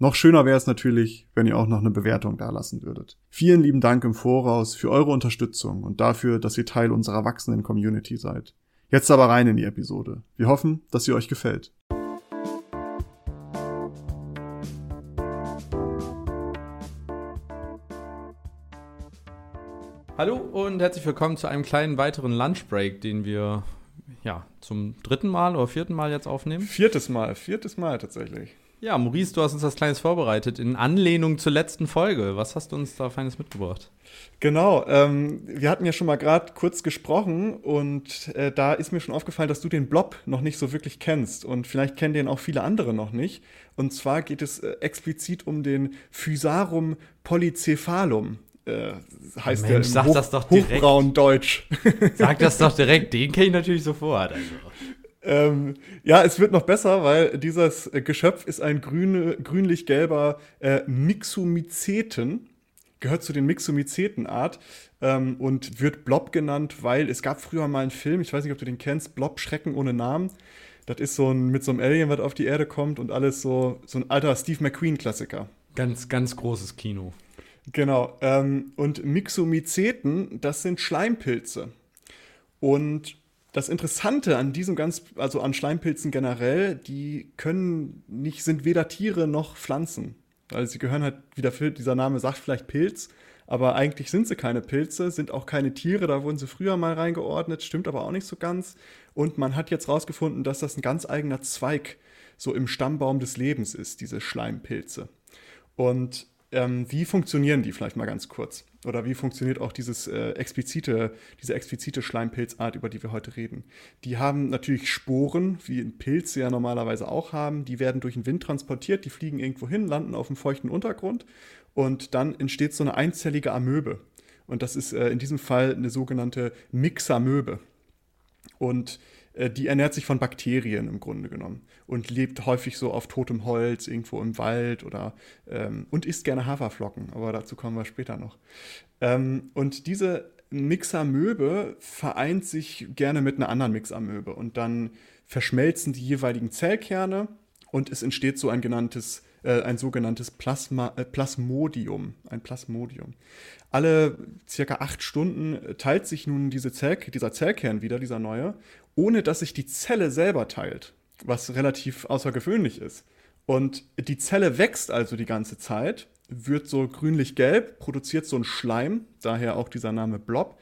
Noch schöner wäre es natürlich, wenn ihr auch noch eine Bewertung dalassen würdet. Vielen lieben Dank im Voraus für eure Unterstützung und dafür, dass ihr Teil unserer wachsenden Community seid. Jetzt aber rein in die Episode. Wir hoffen, dass sie euch gefällt. Hallo und herzlich willkommen zu einem kleinen weiteren Lunchbreak, den wir ja zum dritten Mal oder vierten Mal jetzt aufnehmen. Viertes Mal, viertes Mal tatsächlich. Ja, Maurice, du hast uns was Kleines vorbereitet in Anlehnung zur letzten Folge. Was hast du uns da Feines mitgebracht? Genau, ähm, wir hatten ja schon mal gerade kurz gesprochen und äh, da ist mir schon aufgefallen, dass du den Blob noch nicht so wirklich kennst und vielleicht kennen den auch viele andere noch nicht. Und zwar geht es äh, explizit um den Physarum polycephalum. Äh, heißt Mensch, der im sag Hoch das doch direkt. Hochbraundeutsch. Sag das doch direkt, den kenne ich natürlich sofort. Also. Ähm, ja, es wird noch besser, weil dieses äh, Geschöpf ist ein grüne, grünlich-gelber äh, Mixomyceten, gehört zu den Mixomyceten-Art ähm, und wird Blob genannt, weil es gab früher mal einen Film, ich weiß nicht, ob du den kennst, Blob Schrecken ohne Namen. Das ist so ein mit so einem Alien, was auf die Erde kommt und alles so, so ein alter Steve McQueen-Klassiker. Ganz, ganz großes Kino. Genau. Ähm, und Mixomyceten, das sind Schleimpilze. Und das Interessante an diesem ganz, also an Schleimpilzen generell, die können nicht, sind weder Tiere noch Pflanzen. Also sie gehören halt, wie der, dieser Name sagt, vielleicht Pilz, aber eigentlich sind sie keine Pilze, sind auch keine Tiere, da wurden sie früher mal reingeordnet, stimmt aber auch nicht so ganz. Und man hat jetzt rausgefunden, dass das ein ganz eigener Zweig so im Stammbaum des Lebens ist, diese Schleimpilze. Und ähm, wie funktionieren die vielleicht mal ganz kurz? Oder wie funktioniert auch dieses äh, explizite, diese explizite Schleimpilzart, über die wir heute reden? Die haben natürlich Sporen, wie ein Pilz ja normalerweise auch haben. Die werden durch den Wind transportiert, die fliegen irgendwo hin, landen auf dem feuchten Untergrund und dann entsteht so eine einzellige Amöbe. Und das ist äh, in diesem Fall eine sogenannte Mixamöbe. Und die ernährt sich von Bakterien im Grunde genommen und lebt häufig so auf totem Holz irgendwo im Wald oder ähm, und isst gerne Haferflocken, aber dazu kommen wir später noch. Ähm, und diese Mixamöbe vereint sich gerne mit einer anderen Mixamöbe und dann verschmelzen die jeweiligen Zellkerne und es entsteht so ein genanntes äh, ein sogenanntes Plasma, äh, Plasmodium, ein Plasmodium. Alle circa acht Stunden teilt sich nun diese Zell, dieser Zellkern wieder, dieser neue, ohne dass sich die Zelle selber teilt, was relativ außergewöhnlich ist. Und die Zelle wächst also die ganze Zeit, wird so grünlich-gelb, produziert so einen Schleim, daher auch dieser Name Blob.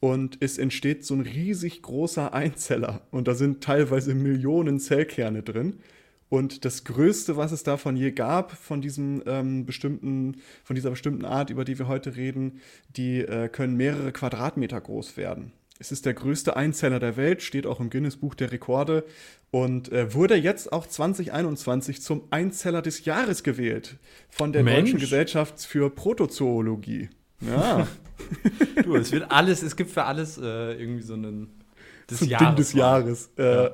Und es entsteht so ein riesig großer Einzeller. Und da sind teilweise Millionen Zellkerne drin. Und das Größte, was es davon je gab, von diesem ähm, bestimmten, von dieser bestimmten Art, über die wir heute reden, die äh, können mehrere Quadratmeter groß werden. Es ist der größte Einzeller der Welt, steht auch im Guinness Buch der Rekorde und äh, wurde jetzt auch 2021 zum Einzeller des Jahres gewählt von der Mensch. Deutschen Gesellschaft für Protozoologie. Ja. du, es wird alles, es gibt für alles äh, irgendwie so einen des so Jahres. Ding des Jahres. Äh, ja.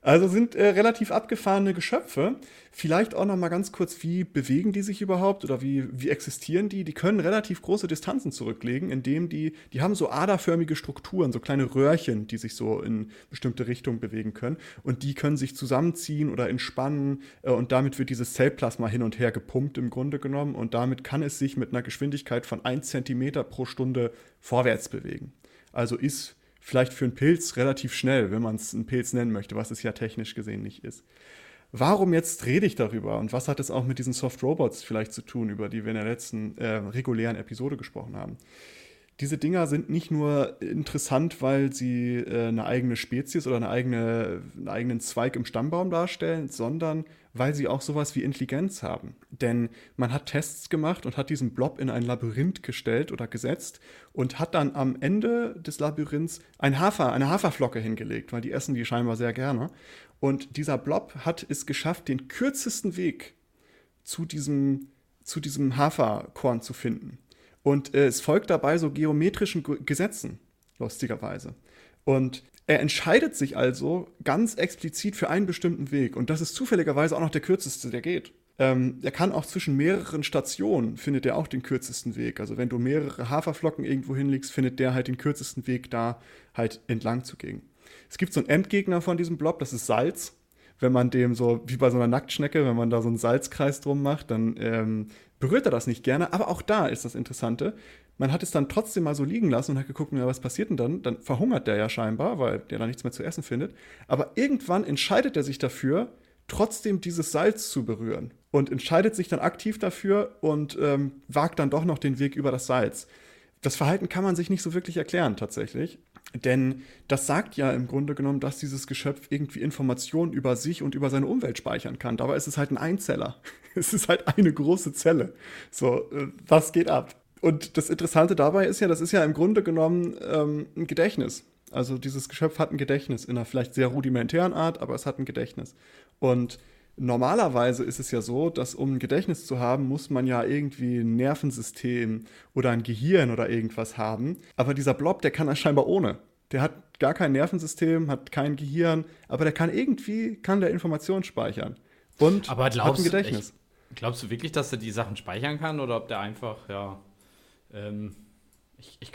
Also sind äh, relativ abgefahrene Geschöpfe. Vielleicht auch noch mal ganz kurz, wie bewegen die sich überhaupt oder wie, wie existieren die? Die können relativ große Distanzen zurücklegen, indem die, die haben so aderförmige Strukturen, so kleine Röhrchen, die sich so in bestimmte Richtungen bewegen können. Und die können sich zusammenziehen oder entspannen äh, und damit wird dieses Zellplasma hin und her gepumpt im Grunde genommen und damit kann es sich mit einer Geschwindigkeit von 1 cm pro Stunde vorwärts bewegen. Also ist vielleicht für einen Pilz relativ schnell, wenn man es einen Pilz nennen möchte, was es ja technisch gesehen nicht ist. Warum jetzt rede ich darüber und was hat es auch mit diesen Soft Robots vielleicht zu tun, über die wir in der letzten äh, regulären Episode gesprochen haben? Diese Dinger sind nicht nur interessant, weil sie äh, eine eigene Spezies oder eine eigene, einen eigenen Zweig im Stammbaum darstellen, sondern weil sie auch sowas wie Intelligenz haben. Denn man hat Tests gemacht und hat diesen Blob in ein Labyrinth gestellt oder gesetzt und hat dann am Ende des Labyrinths ein Hafer, eine Haferflocke hingelegt, weil die essen die scheinbar sehr gerne. Und dieser Blob hat es geschafft, den kürzesten Weg zu diesem, zu diesem Haferkorn zu finden. Und äh, es folgt dabei so geometrischen Gesetzen, lustigerweise. Und er entscheidet sich also ganz explizit für einen bestimmten Weg. Und das ist zufälligerweise auch noch der kürzeste, der geht. Ähm, er kann auch zwischen mehreren Stationen, findet er auch den kürzesten Weg. Also wenn du mehrere Haferflocken irgendwo hinlegst, findet der halt den kürzesten Weg, da halt entlang zu gehen. Es gibt so einen Endgegner von diesem Blob, das ist Salz. Wenn man dem so, wie bei so einer Nacktschnecke, wenn man da so einen Salzkreis drum macht, dann ähm, berührt er das nicht gerne. Aber auch da ist das Interessante. Man hat es dann trotzdem mal so liegen lassen und hat geguckt, ja, was passiert denn dann? Dann verhungert der ja scheinbar, weil der da nichts mehr zu essen findet. Aber irgendwann entscheidet er sich dafür, trotzdem dieses Salz zu berühren und entscheidet sich dann aktiv dafür und ähm, wagt dann doch noch den Weg über das Salz. Das Verhalten kann man sich nicht so wirklich erklären tatsächlich, denn das sagt ja im Grunde genommen, dass dieses Geschöpf irgendwie Informationen über sich und über seine Umwelt speichern kann. Dabei ist es halt ein Einzeller. Es ist halt eine große Zelle. So, äh, was geht ab? Und das Interessante dabei ist ja, das ist ja im Grunde genommen ähm, ein Gedächtnis. Also dieses Geschöpf hat ein Gedächtnis in einer vielleicht sehr rudimentären Art, aber es hat ein Gedächtnis. Und normalerweise ist es ja so, dass um ein Gedächtnis zu haben, muss man ja irgendwie ein Nervensystem oder ein Gehirn oder irgendwas haben. Aber dieser Blob, der kann das scheinbar ohne. Der hat gar kein Nervensystem, hat kein Gehirn, aber der kann irgendwie, kann der Informationen speichern. Und aber glaubst, hat ein Gedächtnis. Ich, glaubst du wirklich, dass er die Sachen speichern kann oder ob der einfach, ja, ähm, ich, ich,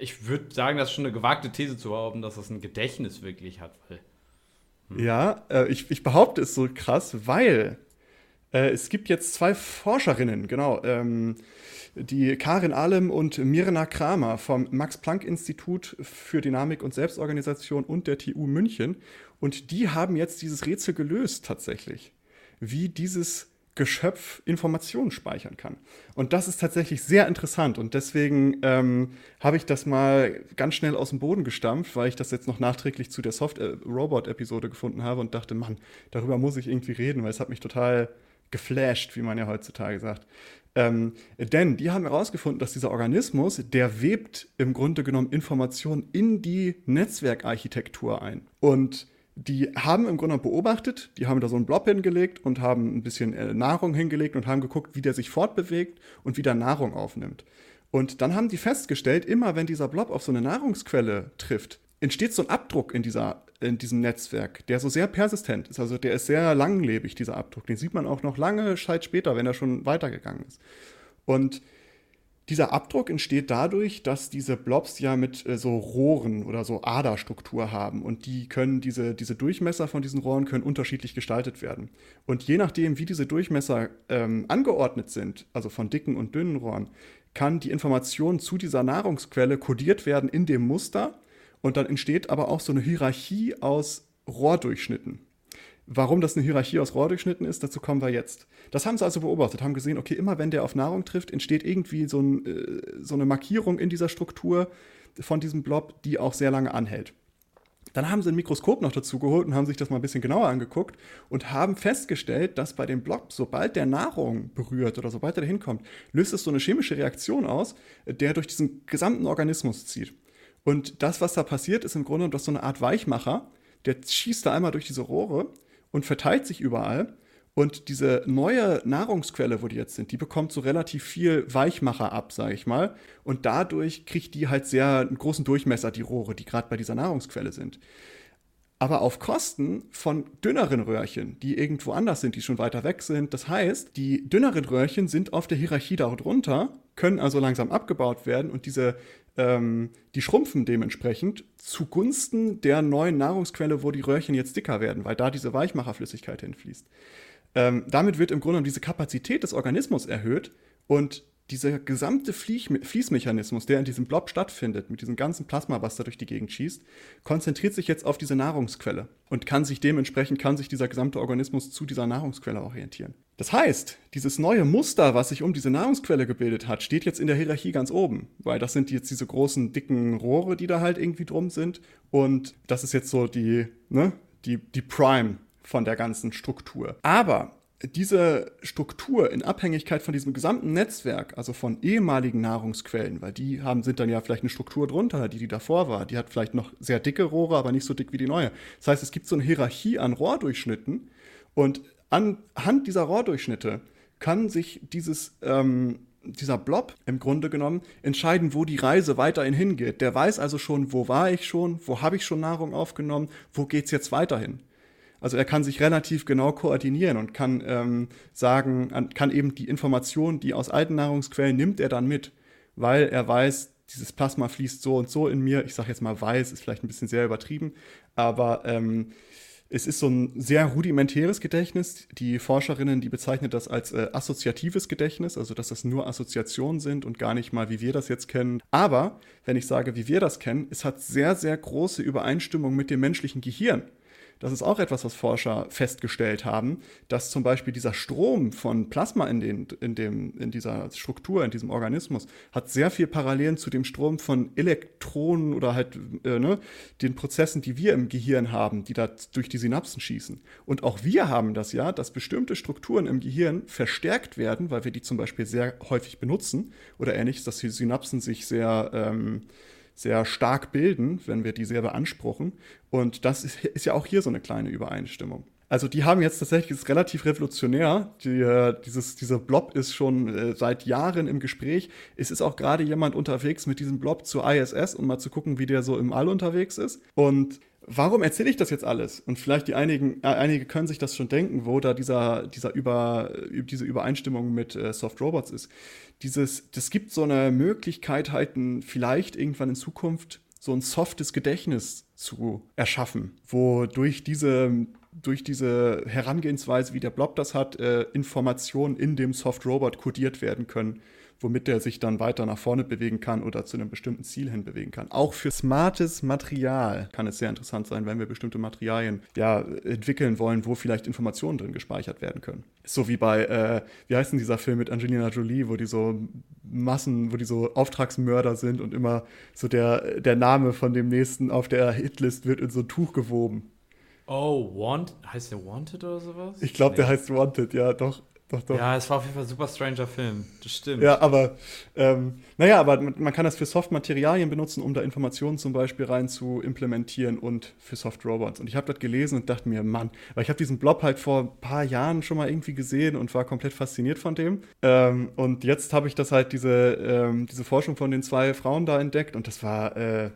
ich würde sagen, das ist schon eine gewagte These zu behaupten, dass das ein Gedächtnis wirklich hat, weil. Ja, äh, ich, ich behaupte es so krass, weil äh, es gibt jetzt zwei Forscherinnen, genau, ähm, die Karin Alem und Mirna Kramer vom Max-Planck-Institut für Dynamik und Selbstorganisation und der TU München. Und die haben jetzt dieses Rätsel gelöst tatsächlich, wie dieses Geschöpf Informationen speichern kann. Und das ist tatsächlich sehr interessant und deswegen ähm, habe ich das mal ganz schnell aus dem Boden gestampft, weil ich das jetzt noch nachträglich zu der Soft-Robot-Episode äh, gefunden habe und dachte, Mann, darüber muss ich irgendwie reden, weil es hat mich total geflasht, wie man ja heutzutage sagt. Ähm, denn die haben herausgefunden, dass dieser Organismus, der webt im Grunde genommen Informationen in die Netzwerkarchitektur ein. Und die haben im Grunde beobachtet, die haben da so einen Blob hingelegt und haben ein bisschen äh, Nahrung hingelegt und haben geguckt, wie der sich fortbewegt und wie der Nahrung aufnimmt. Und dann haben die festgestellt, immer wenn dieser Blob auf so eine Nahrungsquelle trifft, entsteht so ein Abdruck in, dieser, in diesem Netzwerk, der so sehr persistent ist. Also der ist sehr langlebig, dieser Abdruck. Den sieht man auch noch lange Zeit später, wenn er schon weitergegangen ist. Und dieser Abdruck entsteht dadurch, dass diese Blobs ja mit äh, so Rohren oder so Aderstruktur haben und die können diese, diese Durchmesser von diesen Rohren können unterschiedlich gestaltet werden. Und je nachdem, wie diese Durchmesser ähm, angeordnet sind, also von dicken und dünnen Rohren, kann die Information zu dieser Nahrungsquelle kodiert werden in dem Muster und dann entsteht aber auch so eine Hierarchie aus Rohrdurchschnitten. Warum das eine Hierarchie aus Rohrdurchschnitten ist, dazu kommen wir jetzt. Das haben sie also beobachtet, haben gesehen, okay, immer wenn der auf Nahrung trifft, entsteht irgendwie so, ein, äh, so eine Markierung in dieser Struktur von diesem Blob, die auch sehr lange anhält. Dann haben sie ein Mikroskop noch dazu geholt und haben sich das mal ein bisschen genauer angeguckt und haben festgestellt, dass bei dem Blob, sobald der Nahrung berührt oder sobald er da hinkommt, löst es so eine chemische Reaktion aus, der durch diesen gesamten Organismus zieht. Und das, was da passiert, ist im Grunde das so eine Art Weichmacher, der schießt da einmal durch diese Rohre und verteilt sich überall. Und diese neue Nahrungsquelle, wo die jetzt sind, die bekommt so relativ viel Weichmacher ab, sage ich mal. Und dadurch kriegt die halt sehr einen großen Durchmesser, die Rohre, die gerade bei dieser Nahrungsquelle sind. Aber auf Kosten von dünneren Röhrchen, die irgendwo anders sind, die schon weiter weg sind. Das heißt, die dünneren Röhrchen sind auf der Hierarchie darunter, können also langsam abgebaut werden und diese ähm, die schrumpfen dementsprechend zugunsten der neuen Nahrungsquelle, wo die Röhrchen jetzt dicker werden, weil da diese Weichmacherflüssigkeit hinfließt. Ähm, damit wird im Grunde diese Kapazität des Organismus erhöht und dieser gesamte Fließmechanismus, der in diesem Blob stattfindet, mit diesem ganzen Plasma, was da durch die Gegend schießt, konzentriert sich jetzt auf diese Nahrungsquelle und kann sich dementsprechend, kann sich dieser gesamte Organismus zu dieser Nahrungsquelle orientieren. Das heißt, dieses neue Muster, was sich um diese Nahrungsquelle gebildet hat, steht jetzt in der Hierarchie ganz oben, weil das sind jetzt diese großen, dicken Rohre, die da halt irgendwie drum sind und das ist jetzt so die, ne, die, die Prime von der ganzen Struktur. Aber diese Struktur in Abhängigkeit von diesem gesamten Netzwerk, also von ehemaligen Nahrungsquellen, weil die haben, sind dann ja vielleicht eine Struktur drunter, die die davor war, die hat vielleicht noch sehr dicke Rohre, aber nicht so dick wie die neue. Das heißt, es gibt so eine Hierarchie an Rohrdurchschnitten und anhand dieser Rohrdurchschnitte kann sich dieses, ähm, dieser Blob im Grunde genommen entscheiden, wo die Reise weiterhin hingeht. Der weiß also schon, wo war ich schon, wo habe ich schon Nahrung aufgenommen, wo geht's jetzt weiterhin. Also er kann sich relativ genau koordinieren und kann ähm, sagen, kann eben die Informationen, die aus alten Nahrungsquellen nimmt er dann mit, weil er weiß, dieses Plasma fließt so und so in mir. Ich sage jetzt mal weiß, ist vielleicht ein bisschen sehr übertrieben, aber ähm, es ist so ein sehr rudimentäres Gedächtnis. Die Forscherinnen, die bezeichnen das als äh, assoziatives Gedächtnis, also dass das nur Assoziationen sind und gar nicht mal, wie wir das jetzt kennen. Aber wenn ich sage, wie wir das kennen, es hat sehr, sehr große Übereinstimmung mit dem menschlichen Gehirn. Das ist auch etwas, was Forscher festgestellt haben, dass zum Beispiel dieser Strom von Plasma in, den, in, dem, in dieser Struktur, in diesem Organismus, hat sehr viel Parallelen zu dem Strom von Elektronen oder halt äh, ne, den Prozessen, die wir im Gehirn haben, die da durch die Synapsen schießen. Und auch wir haben das ja, dass bestimmte Strukturen im Gehirn verstärkt werden, weil wir die zum Beispiel sehr häufig benutzen oder ähnliches, dass die Synapsen sich sehr ähm, sehr stark bilden, wenn wir die sehr beanspruchen. Und das ist, ist ja auch hier so eine kleine Übereinstimmung. Also die haben jetzt tatsächlich, ist relativ revolutionär. Die, äh, dieses, dieser Blob ist schon äh, seit Jahren im Gespräch. Es ist auch gerade jemand unterwegs mit diesem Blob zur ISS, um mal zu gucken, wie der so im All unterwegs ist. Und warum erzähle ich das jetzt alles? Und vielleicht die einigen, äh, einige können sich das schon denken, wo da dieser, dieser Über, diese Übereinstimmung mit äh, Soft Robots ist dieses, das gibt so eine Möglichkeit, halt ein, vielleicht irgendwann in Zukunft so ein softes Gedächtnis zu erschaffen, wo durch diese, durch diese Herangehensweise, wie der Blob das hat, äh, Informationen in dem Soft Robot kodiert werden können womit der sich dann weiter nach vorne bewegen kann oder zu einem bestimmten Ziel hin bewegen kann. Auch für smartes Material kann es sehr interessant sein, wenn wir bestimmte Materialien ja entwickeln wollen, wo vielleicht Informationen drin gespeichert werden können. So wie bei, äh, wie heißt denn dieser Film mit Angelina Jolie, wo die so Massen, wo die so Auftragsmörder sind und immer so der, der Name von dem nächsten auf der Hitlist wird in so ein Tuch gewoben. Oh, Want, heißt der Wanted oder sowas? Ich glaube, nee. der heißt Wanted, ja, doch. Doch, doch. Ja, es war auf jeden Fall ein super stranger Film. Das stimmt. Ja, aber ähm, naja, aber man kann das für Soft-Materialien benutzen, um da Informationen zum Beispiel rein zu implementieren und für Soft-Robots. Und ich habe das gelesen und dachte mir, Mann, weil ich habe diesen Blob halt vor ein paar Jahren schon mal irgendwie gesehen und war komplett fasziniert von dem. Ähm, und jetzt habe ich das halt, diese, ähm, diese Forschung von den zwei Frauen da entdeckt und das war, äh,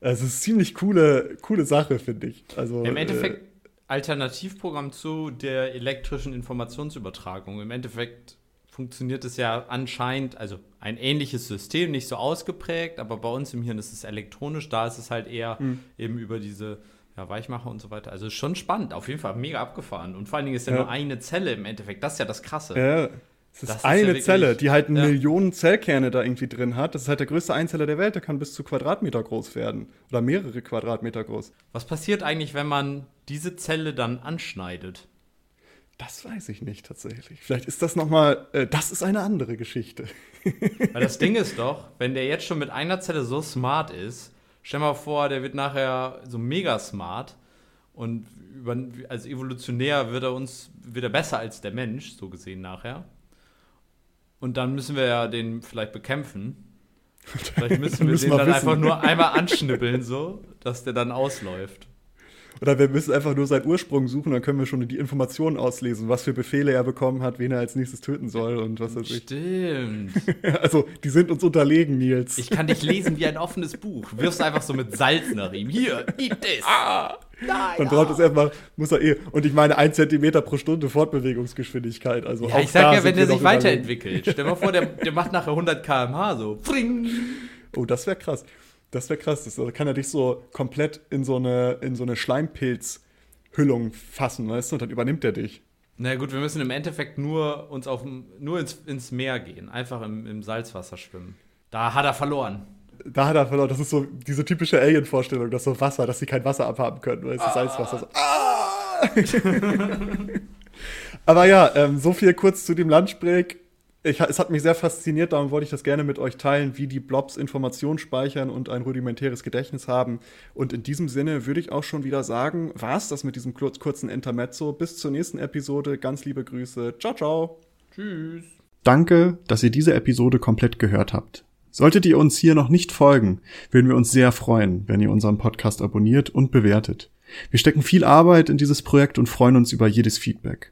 also es ist ziemlich coole, coole Sache, finde ich. Also, Im Endeffekt äh, Alternativprogramm zu der elektrischen Informationsübertragung. Im Endeffekt funktioniert es ja anscheinend, also ein ähnliches System, nicht so ausgeprägt, aber bei uns im Hirn ist es elektronisch, da ist es halt eher mhm. eben über diese ja, Weichmacher und so weiter. Also schon spannend, auf jeden Fall mega abgefahren. Und vor allen Dingen ist ja, ja. nur eine Zelle im Endeffekt, das ist ja das Krasse. Ja. Das ist das eine ist ja wirklich, Zelle, die halt ja. Millionen Zellkerne da irgendwie drin hat. Das ist halt der größte Einzeller der Welt, der kann bis zu Quadratmeter groß werden. Oder mehrere Quadratmeter groß. Was passiert eigentlich, wenn man diese Zelle dann anschneidet? Das weiß ich nicht tatsächlich. Vielleicht ist das nochmal, äh, das ist eine andere Geschichte. Weil das Ding ist doch, wenn der jetzt schon mit einer Zelle so smart ist, stell mal vor, der wird nachher so mega smart und über, also evolutionär wird er uns, wird er besser als der Mensch, so gesehen nachher. Und dann müssen wir ja den vielleicht bekämpfen. Vielleicht müssen wir den dann wissen. einfach nur einmal anschnippeln, so, dass der dann ausläuft. Oder wir müssen einfach nur seinen Ursprung suchen, dann können wir schon die Informationen auslesen, was für Befehle er bekommen hat, wen er als nächstes töten soll und was weiß ich. Stimmt. also, die sind uns unterlegen, Nils. Ich kann dich lesen wie ein offenes Buch. Wirfst einfach so mit Salz nach ihm. Hier, eat this. Ah. Nein, dann braucht es erstmal, muss er eh. Und ich meine, ein Zentimeter pro Stunde Fortbewegungsgeschwindigkeit. Also ja, ich sag ja, wenn der sich weiterentwickelt. Stell dir mal vor, der, der macht nachher 100 km/h so. Oh, das wäre krass. Das wäre krass. Das, also kann er dich so komplett in so eine, in so eine Schleimpilzhüllung fassen, weißt du? Und dann übernimmt er dich. Na gut, wir müssen im Endeffekt nur uns auf nur ins, ins Meer gehen, einfach im, im Salzwasser schwimmen. Da hat er verloren. Da hat er verloren. Das ist so diese typische Alien-Vorstellung, dass so Wasser, dass sie kein Wasser abhaben können, weil es ah. ist Salzwasser. So, ah! Aber ja, ähm, so viel kurz zu dem Lunchbreak ich, es hat mich sehr fasziniert, darum wollte ich das gerne mit euch teilen, wie die Blobs Informationen speichern und ein rudimentäres Gedächtnis haben. Und in diesem Sinne würde ich auch schon wieder sagen, war es das mit diesem kurzen Intermezzo. Bis zur nächsten Episode. Ganz liebe Grüße. Ciao, ciao. Tschüss. Danke, dass ihr diese Episode komplett gehört habt. Solltet ihr uns hier noch nicht folgen, würden wir uns sehr freuen, wenn ihr unseren Podcast abonniert und bewertet. Wir stecken viel Arbeit in dieses Projekt und freuen uns über jedes Feedback.